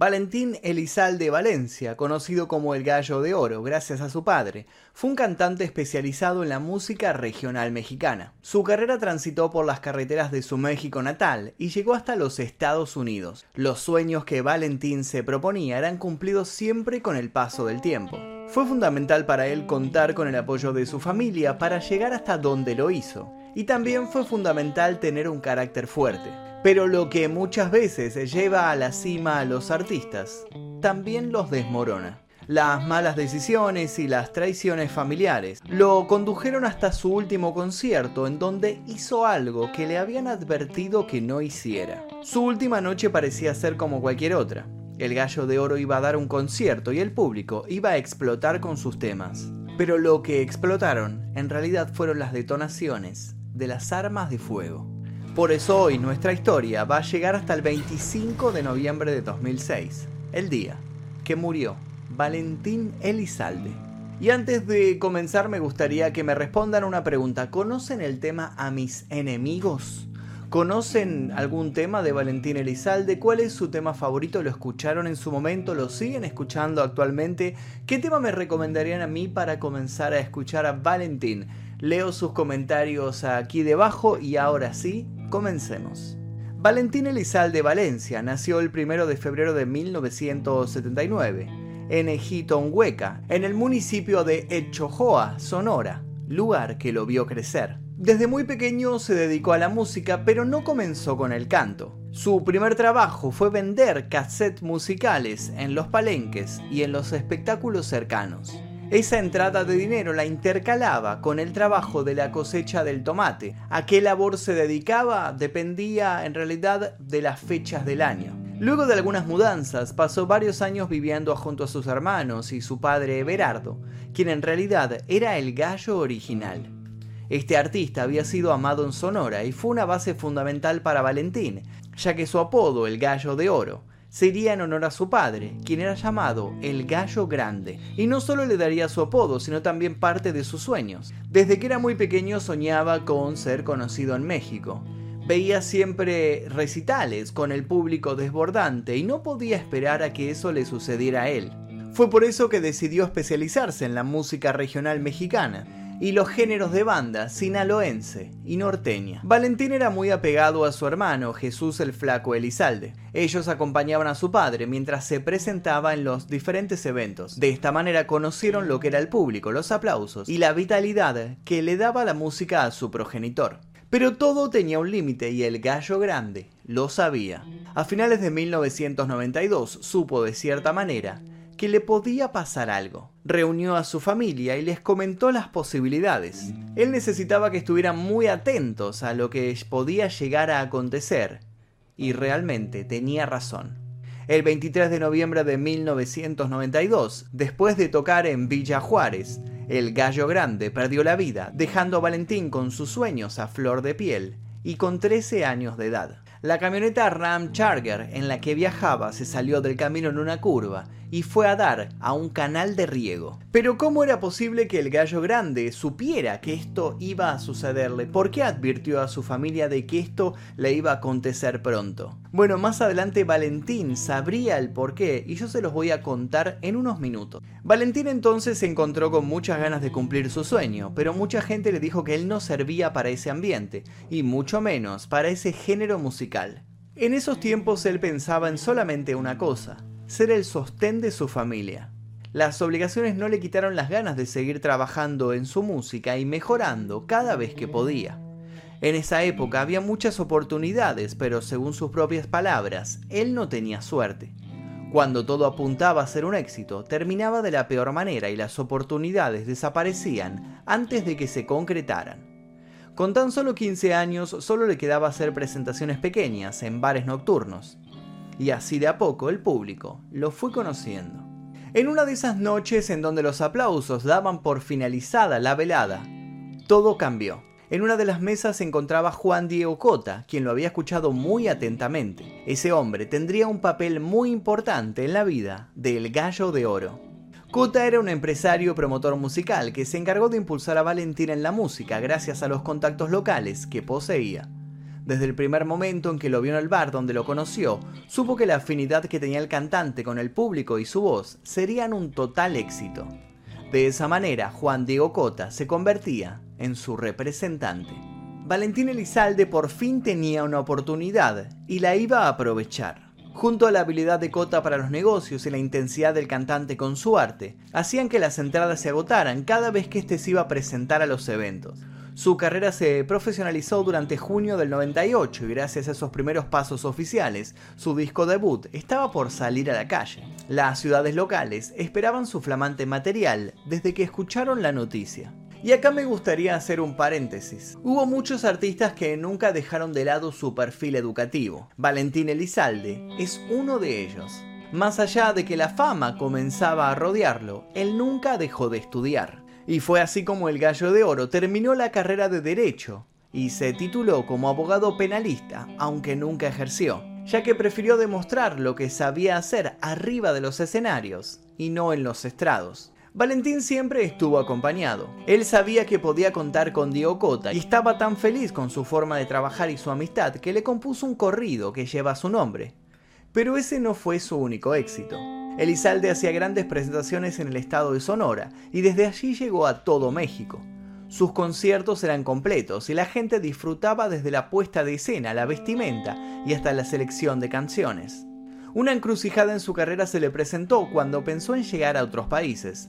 Valentín Elizalde Valencia, conocido como el Gallo de Oro gracias a su padre, fue un cantante especializado en la música regional mexicana. Su carrera transitó por las carreteras de su México natal y llegó hasta los Estados Unidos. Los sueños que Valentín se proponía eran cumplidos siempre con el paso del tiempo. Fue fundamental para él contar con el apoyo de su familia para llegar hasta donde lo hizo, y también fue fundamental tener un carácter fuerte. Pero lo que muchas veces lleva a la cima a los artistas, también los desmorona. Las malas decisiones y las traiciones familiares lo condujeron hasta su último concierto en donde hizo algo que le habían advertido que no hiciera. Su última noche parecía ser como cualquier otra. El gallo de oro iba a dar un concierto y el público iba a explotar con sus temas. Pero lo que explotaron en realidad fueron las detonaciones de las armas de fuego. Por eso hoy nuestra historia va a llegar hasta el 25 de noviembre de 2006, el día que murió Valentín Elizalde. Y antes de comenzar me gustaría que me respondan una pregunta. ¿Conocen el tema a mis enemigos? ¿Conocen algún tema de Valentín Elizalde? ¿Cuál es su tema favorito? ¿Lo escucharon en su momento? ¿Lo siguen escuchando actualmente? ¿Qué tema me recomendarían a mí para comenzar a escuchar a Valentín? Leo sus comentarios aquí debajo y ahora sí, Comencemos. Valentín Elizalde Valencia nació el 1 de febrero de 1979 en Hueca, en el municipio de Echojoa, Sonora, lugar que lo vio crecer. Desde muy pequeño se dedicó a la música, pero no comenzó con el canto. Su primer trabajo fue vender cassettes musicales en los palenques y en los espectáculos cercanos. Esa entrada de dinero la intercalaba con el trabajo de la cosecha del tomate. A qué labor se dedicaba dependía en realidad de las fechas del año. Luego de algunas mudanzas, pasó varios años viviendo junto a sus hermanos y su padre Everardo, quien en realidad era el gallo original. Este artista había sido amado en Sonora y fue una base fundamental para Valentín, ya que su apodo, el gallo de oro, sería en honor a su padre, quien era llamado el Gallo Grande, y no solo le daría su apodo, sino también parte de sus sueños. Desde que era muy pequeño soñaba con ser conocido en México. Veía siempre recitales con el público desbordante y no podía esperar a que eso le sucediera a él. Fue por eso que decidió especializarse en la música regional mexicana, y los géneros de banda sinaloense y norteña. Valentín era muy apegado a su hermano Jesús el Flaco Elizalde. Ellos acompañaban a su padre mientras se presentaba en los diferentes eventos. De esta manera conocieron lo que era el público, los aplausos y la vitalidad que le daba la música a su progenitor. Pero todo tenía un límite y el gallo grande lo sabía. A finales de 1992 supo de cierta manera que le podía pasar algo. Reunió a su familia y les comentó las posibilidades. Él necesitaba que estuvieran muy atentos a lo que podía llegar a acontecer. Y realmente tenía razón. El 23 de noviembre de 1992, después de tocar en Villa Juárez, el gallo grande perdió la vida, dejando a Valentín con sus sueños a flor de piel y con 13 años de edad. La camioneta Ram Charger en la que viajaba se salió del camino en una curva y fue a dar a un canal de riego. Pero ¿cómo era posible que el gallo grande supiera que esto iba a sucederle? ¿Por qué advirtió a su familia de que esto le iba a acontecer pronto? Bueno, más adelante Valentín sabría el por qué y yo se los voy a contar en unos minutos. Valentín entonces se encontró con muchas ganas de cumplir su sueño, pero mucha gente le dijo que él no servía para ese ambiente, y mucho menos para ese género musical. En esos tiempos él pensaba en solamente una cosa, ser el sostén de su familia. Las obligaciones no le quitaron las ganas de seguir trabajando en su música y mejorando cada vez que podía. En esa época había muchas oportunidades, pero según sus propias palabras, él no tenía suerte. Cuando todo apuntaba a ser un éxito, terminaba de la peor manera y las oportunidades desaparecían antes de que se concretaran. Con tan solo 15 años solo le quedaba hacer presentaciones pequeñas en bares nocturnos y así de a poco el público lo fue conociendo. En una de esas noches en donde los aplausos daban por finalizada la velada, todo cambió. En una de las mesas se encontraba Juan Diego Cota, quien lo había escuchado muy atentamente. Ese hombre tendría un papel muy importante en la vida del Gallo de Oro. Cota era un empresario promotor musical que se encargó de impulsar a Valentín en la música gracias a los contactos locales que poseía. Desde el primer momento en que lo vio en el bar donde lo conoció, supo que la afinidad que tenía el cantante con el público y su voz serían un total éxito. De esa manera, Juan Diego Cota se convertía en su representante. Valentín Elizalde por fin tenía una oportunidad y la iba a aprovechar. Junto a la habilidad de Cota para los negocios y la intensidad del cantante con su arte, hacían que las entradas se agotaran cada vez que éste se iba a presentar a los eventos. Su carrera se profesionalizó durante junio del 98 y gracias a esos primeros pasos oficiales, su disco debut estaba por salir a la calle. Las ciudades locales esperaban su flamante material desde que escucharon la noticia. Y acá me gustaría hacer un paréntesis. Hubo muchos artistas que nunca dejaron de lado su perfil educativo. Valentín Elizalde es uno de ellos. Más allá de que la fama comenzaba a rodearlo, él nunca dejó de estudiar. Y fue así como el Gallo de Oro terminó la carrera de Derecho y se tituló como abogado penalista, aunque nunca ejerció, ya que prefirió demostrar lo que sabía hacer arriba de los escenarios y no en los estrados. Valentín siempre estuvo acompañado. Él sabía que podía contar con Diego Cota y estaba tan feliz con su forma de trabajar y su amistad que le compuso un corrido que lleva su nombre. Pero ese no fue su único éxito. Elizalde hacía grandes presentaciones en el estado de Sonora y desde allí llegó a todo México. Sus conciertos eran completos y la gente disfrutaba desde la puesta de escena, la vestimenta y hasta la selección de canciones. Una encrucijada en su carrera se le presentó cuando pensó en llegar a otros países.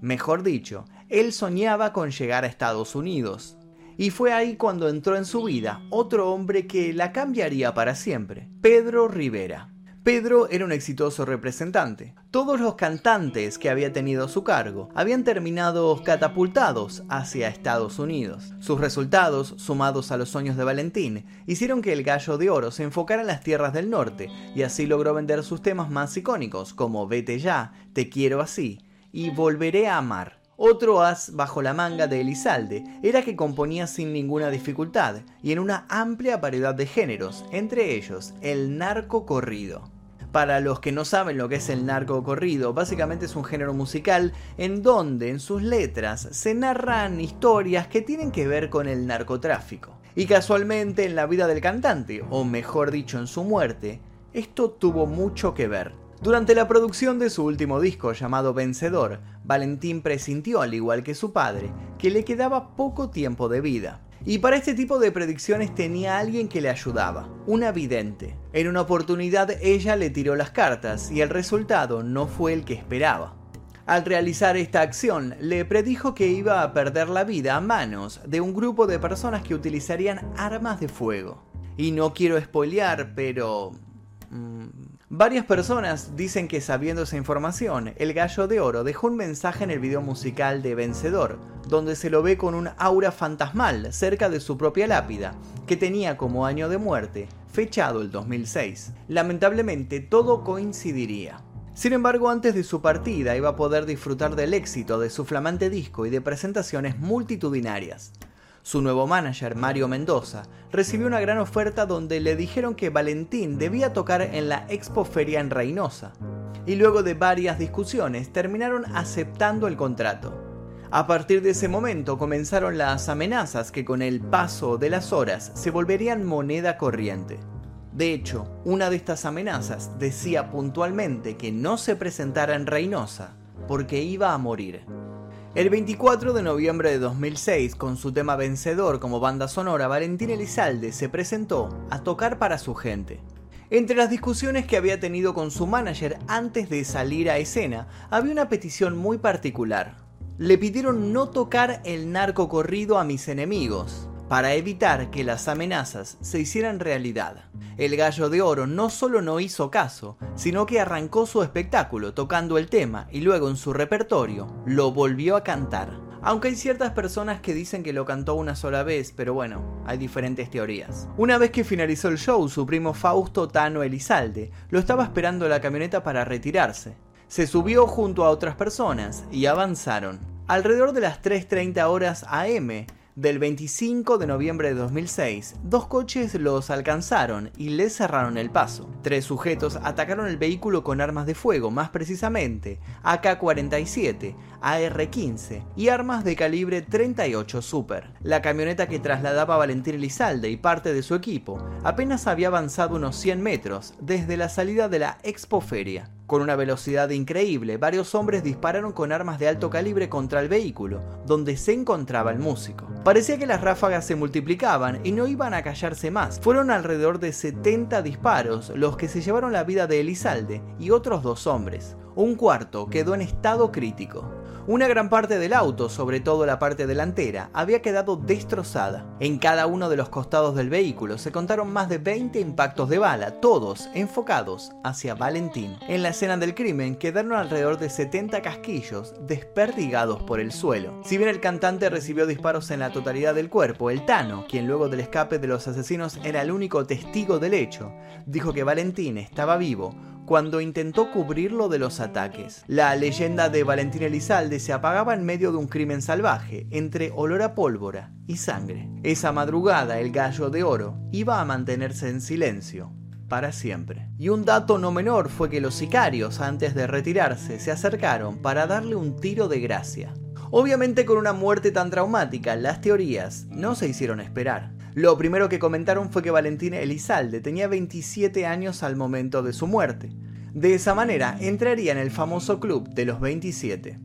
Mejor dicho, él soñaba con llegar a Estados Unidos. Y fue ahí cuando entró en su vida otro hombre que la cambiaría para siempre, Pedro Rivera. Pedro era un exitoso representante. Todos los cantantes que había tenido a su cargo habían terminado catapultados hacia Estados Unidos. Sus resultados, sumados a los sueños de Valentín, hicieron que el Gallo de Oro se enfocara en las tierras del norte y así logró vender sus temas más icónicos como Vete ya, Te quiero así, y Volveré a amar. Otro as bajo la manga de Elizalde era que componía sin ninguna dificultad y en una amplia variedad de géneros, entre ellos el narco corrido. Para los que no saben lo que es el narco corrido, básicamente es un género musical en donde en sus letras se narran historias que tienen que ver con el narcotráfico. Y casualmente en la vida del cantante, o mejor dicho en su muerte, esto tuvo mucho que ver. Durante la producción de su último disco llamado Vencedor, Valentín presintió, al igual que su padre, que le quedaba poco tiempo de vida. Y para este tipo de predicciones tenía alguien que le ayudaba, una vidente. En una oportunidad ella le tiró las cartas y el resultado no fue el que esperaba. Al realizar esta acción, le predijo que iba a perder la vida a manos de un grupo de personas que utilizarían armas de fuego. Y no quiero spoilear, pero... Varias personas dicen que sabiendo esa información, el gallo de oro dejó un mensaje en el video musical de Vencedor, donde se lo ve con un aura fantasmal cerca de su propia lápida, que tenía como año de muerte fechado el 2006. Lamentablemente todo coincidiría. Sin embargo, antes de su partida iba a poder disfrutar del éxito de su flamante disco y de presentaciones multitudinarias. Su nuevo manager, Mario Mendoza, recibió una gran oferta donde le dijeron que Valentín debía tocar en la Expo Feria en Reynosa. Y luego de varias discusiones terminaron aceptando el contrato. A partir de ese momento comenzaron las amenazas que con el paso de las horas se volverían moneda corriente. De hecho, una de estas amenazas decía puntualmente que no se presentara en Reynosa porque iba a morir. El 24 de noviembre de 2006, con su tema vencedor como banda sonora, Valentín Elizalde se presentó a tocar para su gente. Entre las discusiones que había tenido con su manager antes de salir a escena, había una petición muy particular. Le pidieron no tocar el narco corrido a mis enemigos, para evitar que las amenazas se hicieran realidad. El gallo de oro no solo no hizo caso, sino que arrancó su espectáculo tocando el tema y luego en su repertorio lo volvió a cantar. Aunque hay ciertas personas que dicen que lo cantó una sola vez, pero bueno, hay diferentes teorías. Una vez que finalizó el show, su primo Fausto Tano Elizalde lo estaba esperando en la camioneta para retirarse. Se subió junto a otras personas y avanzaron. Alrededor de las 3.30 horas AM, del 25 de noviembre de 2006, dos coches los alcanzaron y les cerraron el paso. Tres sujetos atacaron el vehículo con armas de fuego, más precisamente AK-47, AR-15 y armas de calibre 38 Super. La camioneta que trasladaba Valentín Elizalde y parte de su equipo apenas había avanzado unos 100 metros desde la salida de la Expoferia. Con una velocidad increíble, varios hombres dispararon con armas de alto calibre contra el vehículo, donde se encontraba el músico. Parecía que las ráfagas se multiplicaban y no iban a callarse más. Fueron alrededor de 70 disparos los que se llevaron la vida de Elizalde y otros dos hombres. Un cuarto quedó en estado crítico. Una gran parte del auto, sobre todo la parte delantera, había quedado destrozada. En cada uno de los costados del vehículo se contaron más de 20 impactos de bala, todos enfocados hacia Valentín. En la escena del crimen quedaron alrededor de 70 casquillos desperdigados por el suelo. Si bien el cantante recibió disparos en la totalidad del cuerpo, el Tano, quien luego del escape de los asesinos era el único testigo del hecho, dijo que Valentín estaba vivo cuando intentó cubrirlo de los ataques. La leyenda de Valentín Elizalde se apagaba en medio de un crimen salvaje, entre olor a pólvora y sangre. Esa madrugada el gallo de oro iba a mantenerse en silencio para siempre. Y un dato no menor fue que los sicarios, antes de retirarse, se acercaron para darle un tiro de gracia. Obviamente con una muerte tan traumática, las teorías no se hicieron esperar. Lo primero que comentaron fue que Valentín Elizalde tenía 27 años al momento de su muerte. De esa manera entraría en el famoso club de los 27.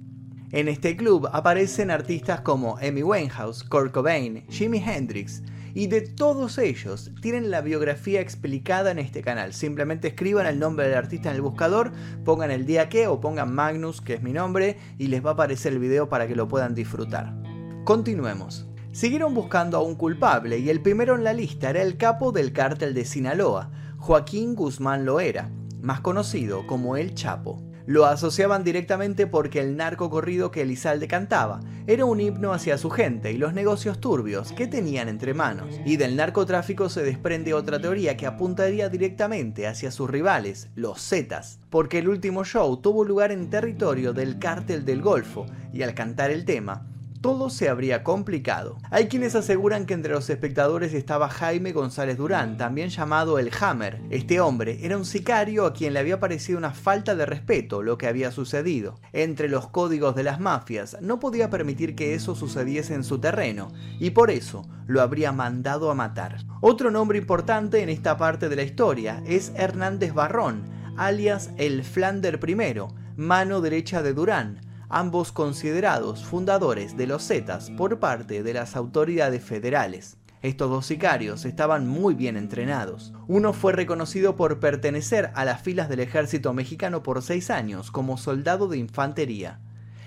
En este club aparecen artistas como Amy Winehouse, Kurt Cobain, Jimi Hendrix, y de todos ellos tienen la biografía explicada en este canal. Simplemente escriban el nombre del artista en el buscador, pongan el día que o pongan Magnus, que es mi nombre, y les va a aparecer el video para que lo puedan disfrutar. Continuemos. Siguieron buscando a un culpable y el primero en la lista era el capo del cártel de Sinaloa, Joaquín Guzmán Loera, más conocido como El Chapo. Lo asociaban directamente porque el narco corrido que Elizalde cantaba era un himno hacia su gente y los negocios turbios que tenían entre manos. Y del narcotráfico se desprende otra teoría que apuntaría directamente hacia sus rivales, los Zetas, porque el último show tuvo lugar en territorio del cártel del Golfo y al cantar el tema, todo se habría complicado. Hay quienes aseguran que entre los espectadores estaba Jaime González Durán, también llamado el Hammer. Este hombre era un sicario a quien le había parecido una falta de respeto lo que había sucedido. Entre los códigos de las mafias no podía permitir que eso sucediese en su terreno, y por eso lo habría mandado a matar. Otro nombre importante en esta parte de la historia es Hernández Barrón, alias el Flander I, mano derecha de Durán, ambos considerados fundadores de los Zetas por parte de las autoridades federales. Estos dos sicarios estaban muy bien entrenados. Uno fue reconocido por pertenecer a las filas del ejército mexicano por seis años como soldado de infantería.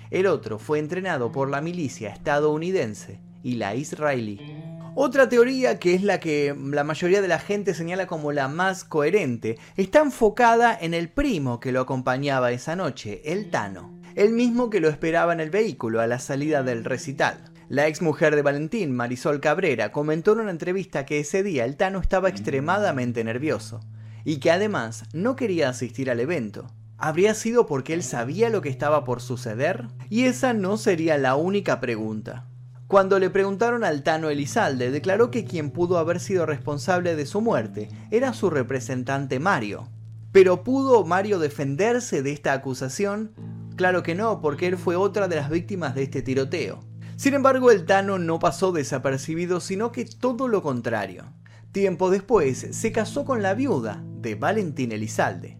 El otro fue entrenado por la milicia estadounidense y la israelí. Otra teoría, que es la que la mayoría de la gente señala como la más coherente, está enfocada en el primo que lo acompañaba esa noche, el Tano el mismo que lo esperaba en el vehículo a la salida del recital. La ex mujer de Valentín, Marisol Cabrera, comentó en una entrevista que ese día el Tano estaba extremadamente nervioso y que además no quería asistir al evento. ¿Habría sido porque él sabía lo que estaba por suceder? Y esa no sería la única pregunta. Cuando le preguntaron al Tano Elizalde, declaró que quien pudo haber sido responsable de su muerte era su representante Mario. Pero ¿pudo Mario defenderse de esta acusación? Claro que no, porque él fue otra de las víctimas de este tiroteo. Sin embargo, el Tano no pasó desapercibido, sino que todo lo contrario. Tiempo después se casó con la viuda de Valentín Elizalde.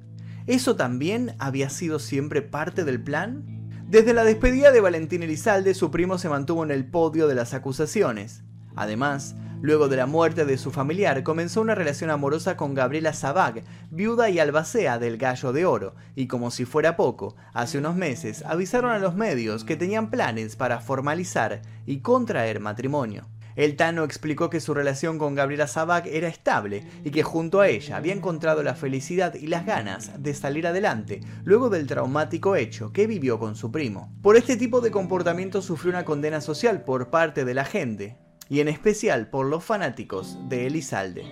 ¿Eso también había sido siempre parte del plan? Desde la despedida de Valentín Elizalde, su primo se mantuvo en el podio de las acusaciones. Además, Luego de la muerte de su familiar, comenzó una relación amorosa con Gabriela Zabag, viuda y albacea del Gallo de Oro, y como si fuera poco, hace unos meses avisaron a los medios que tenían planes para formalizar y contraer matrimonio. El Tano explicó que su relación con Gabriela Zabag era estable y que junto a ella había encontrado la felicidad y las ganas de salir adelante luego del traumático hecho que vivió con su primo. Por este tipo de comportamiento sufrió una condena social por parte de la gente, y en especial por los fanáticos de Elizalde.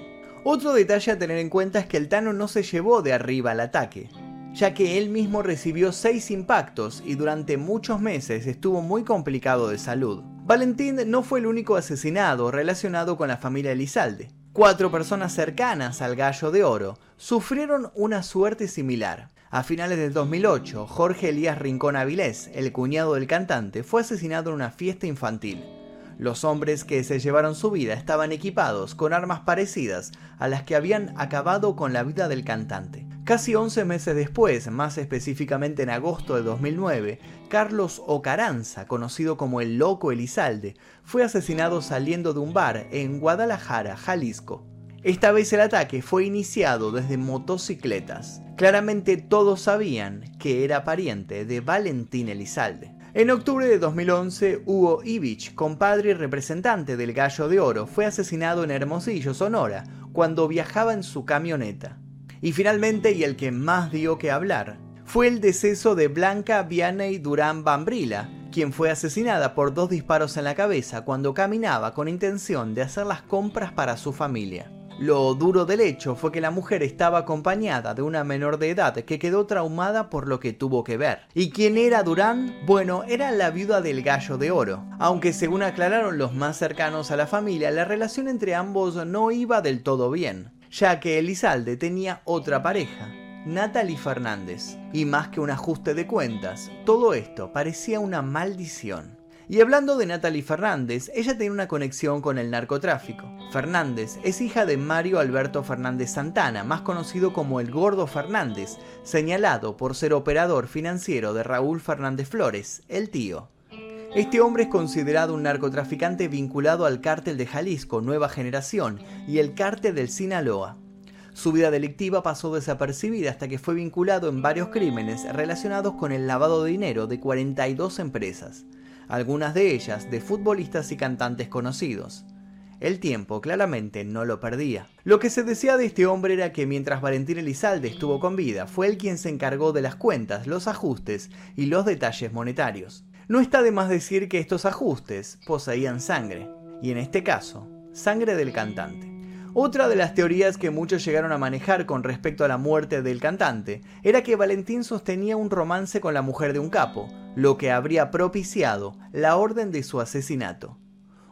Otro detalle a tener en cuenta es que el Tano no se llevó de arriba al ataque, ya que él mismo recibió seis impactos y durante muchos meses estuvo muy complicado de salud. Valentín no fue el único asesinado relacionado con la familia Elizalde. Cuatro personas cercanas al Gallo de Oro sufrieron una suerte similar. A finales del 2008, Jorge Elías Rincón Avilés, el cuñado del cantante, fue asesinado en una fiesta infantil. Los hombres que se llevaron su vida estaban equipados con armas parecidas a las que habían acabado con la vida del cantante. Casi 11 meses después, más específicamente en agosto de 2009, Carlos Ocaranza, conocido como el Loco Elizalde, fue asesinado saliendo de un bar en Guadalajara, Jalisco. Esta vez el ataque fue iniciado desde motocicletas. Claramente todos sabían que era pariente de Valentín Elizalde. En octubre de 2011, Hugo Ivich, compadre y representante del Gallo de Oro, fue asesinado en Hermosillo, Sonora, cuando viajaba en su camioneta. Y finalmente, y el que más dio que hablar, fue el deceso de Blanca Vianney Durán Bambrila, quien fue asesinada por dos disparos en la cabeza cuando caminaba con intención de hacer las compras para su familia. Lo duro del hecho fue que la mujer estaba acompañada de una menor de edad que quedó traumada por lo que tuvo que ver. ¿Y quién era Durán? Bueno, era la viuda del gallo de oro. Aunque según aclararon los más cercanos a la familia, la relación entre ambos no iba del todo bien, ya que Elizalde tenía otra pareja, Natalie Fernández. Y más que un ajuste de cuentas, todo esto parecía una maldición. Y hablando de Natalie Fernández, ella tiene una conexión con el narcotráfico. Fernández es hija de Mario Alberto Fernández Santana, más conocido como el Gordo Fernández, señalado por ser operador financiero de Raúl Fernández Flores, el tío. Este hombre es considerado un narcotraficante vinculado al cártel de Jalisco Nueva Generación y el cártel del Sinaloa. Su vida delictiva pasó desapercibida hasta que fue vinculado en varios crímenes relacionados con el lavado de dinero de 42 empresas algunas de ellas de futbolistas y cantantes conocidos. El tiempo claramente no lo perdía. Lo que se decía de este hombre era que mientras Valentín Elizalde estuvo con vida, fue él quien se encargó de las cuentas, los ajustes y los detalles monetarios. No está de más decir que estos ajustes poseían sangre, y en este caso, sangre del cantante. Otra de las teorías que muchos llegaron a manejar con respecto a la muerte del cantante era que Valentín sostenía un romance con la mujer de un capo, lo que habría propiciado la orden de su asesinato.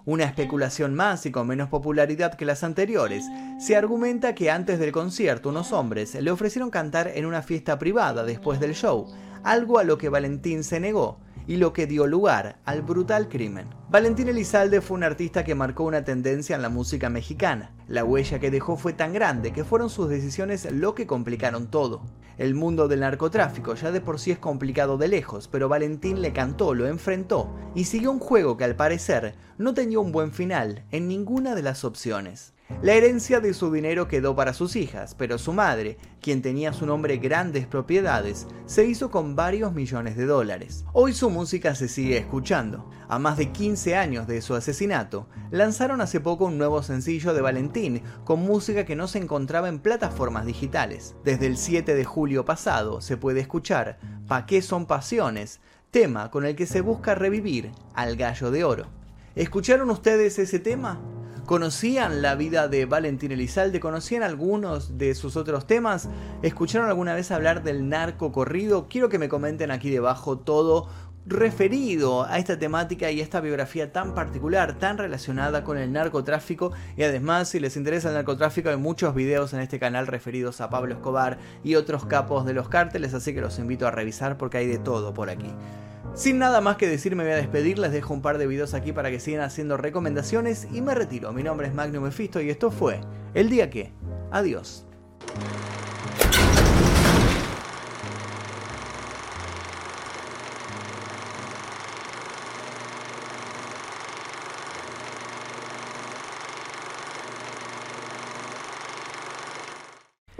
Una especulación más y con menos popularidad que las anteriores, se argumenta que antes del concierto unos hombres le ofrecieron cantar en una fiesta privada después del show, algo a lo que Valentín se negó, y lo que dio lugar al brutal crimen. Valentín Elizalde fue un artista que marcó una tendencia en la música mexicana. La huella que dejó fue tan grande que fueron sus decisiones lo que complicaron todo. El mundo del narcotráfico ya de por sí es complicado de lejos, pero Valentín le cantó, lo enfrentó y siguió un juego que al parecer no tenía un buen final en ninguna de las opciones. La herencia de su dinero quedó para sus hijas, pero su madre, quien tenía a su nombre grandes propiedades, se hizo con varios millones de dólares. Hoy su música se sigue escuchando. A más de 15 años de su asesinato, lanzaron hace poco un nuevo sencillo de Valentín con música que no se encontraba en plataformas digitales. Desde el 7 de julio pasado se puede escuchar Pa' qué son pasiones, tema con el que se busca revivir al gallo de oro. ¿Escucharon ustedes ese tema? ¿Conocían la vida de Valentín Elizalde? ¿Conocían algunos de sus otros temas? ¿Escucharon alguna vez hablar del narco corrido? Quiero que me comenten aquí debajo todo referido a esta temática y esta biografía tan particular, tan relacionada con el narcotráfico. Y además, si les interesa el narcotráfico, hay muchos videos en este canal referidos a Pablo Escobar y otros capos de los cárteles, así que los invito a revisar porque hay de todo por aquí. Sin nada más que decir me voy a despedir, les dejo un par de videos aquí para que sigan haciendo recomendaciones y me retiro. Mi nombre es Magnum Mephisto y esto fue El Día Que. Adiós.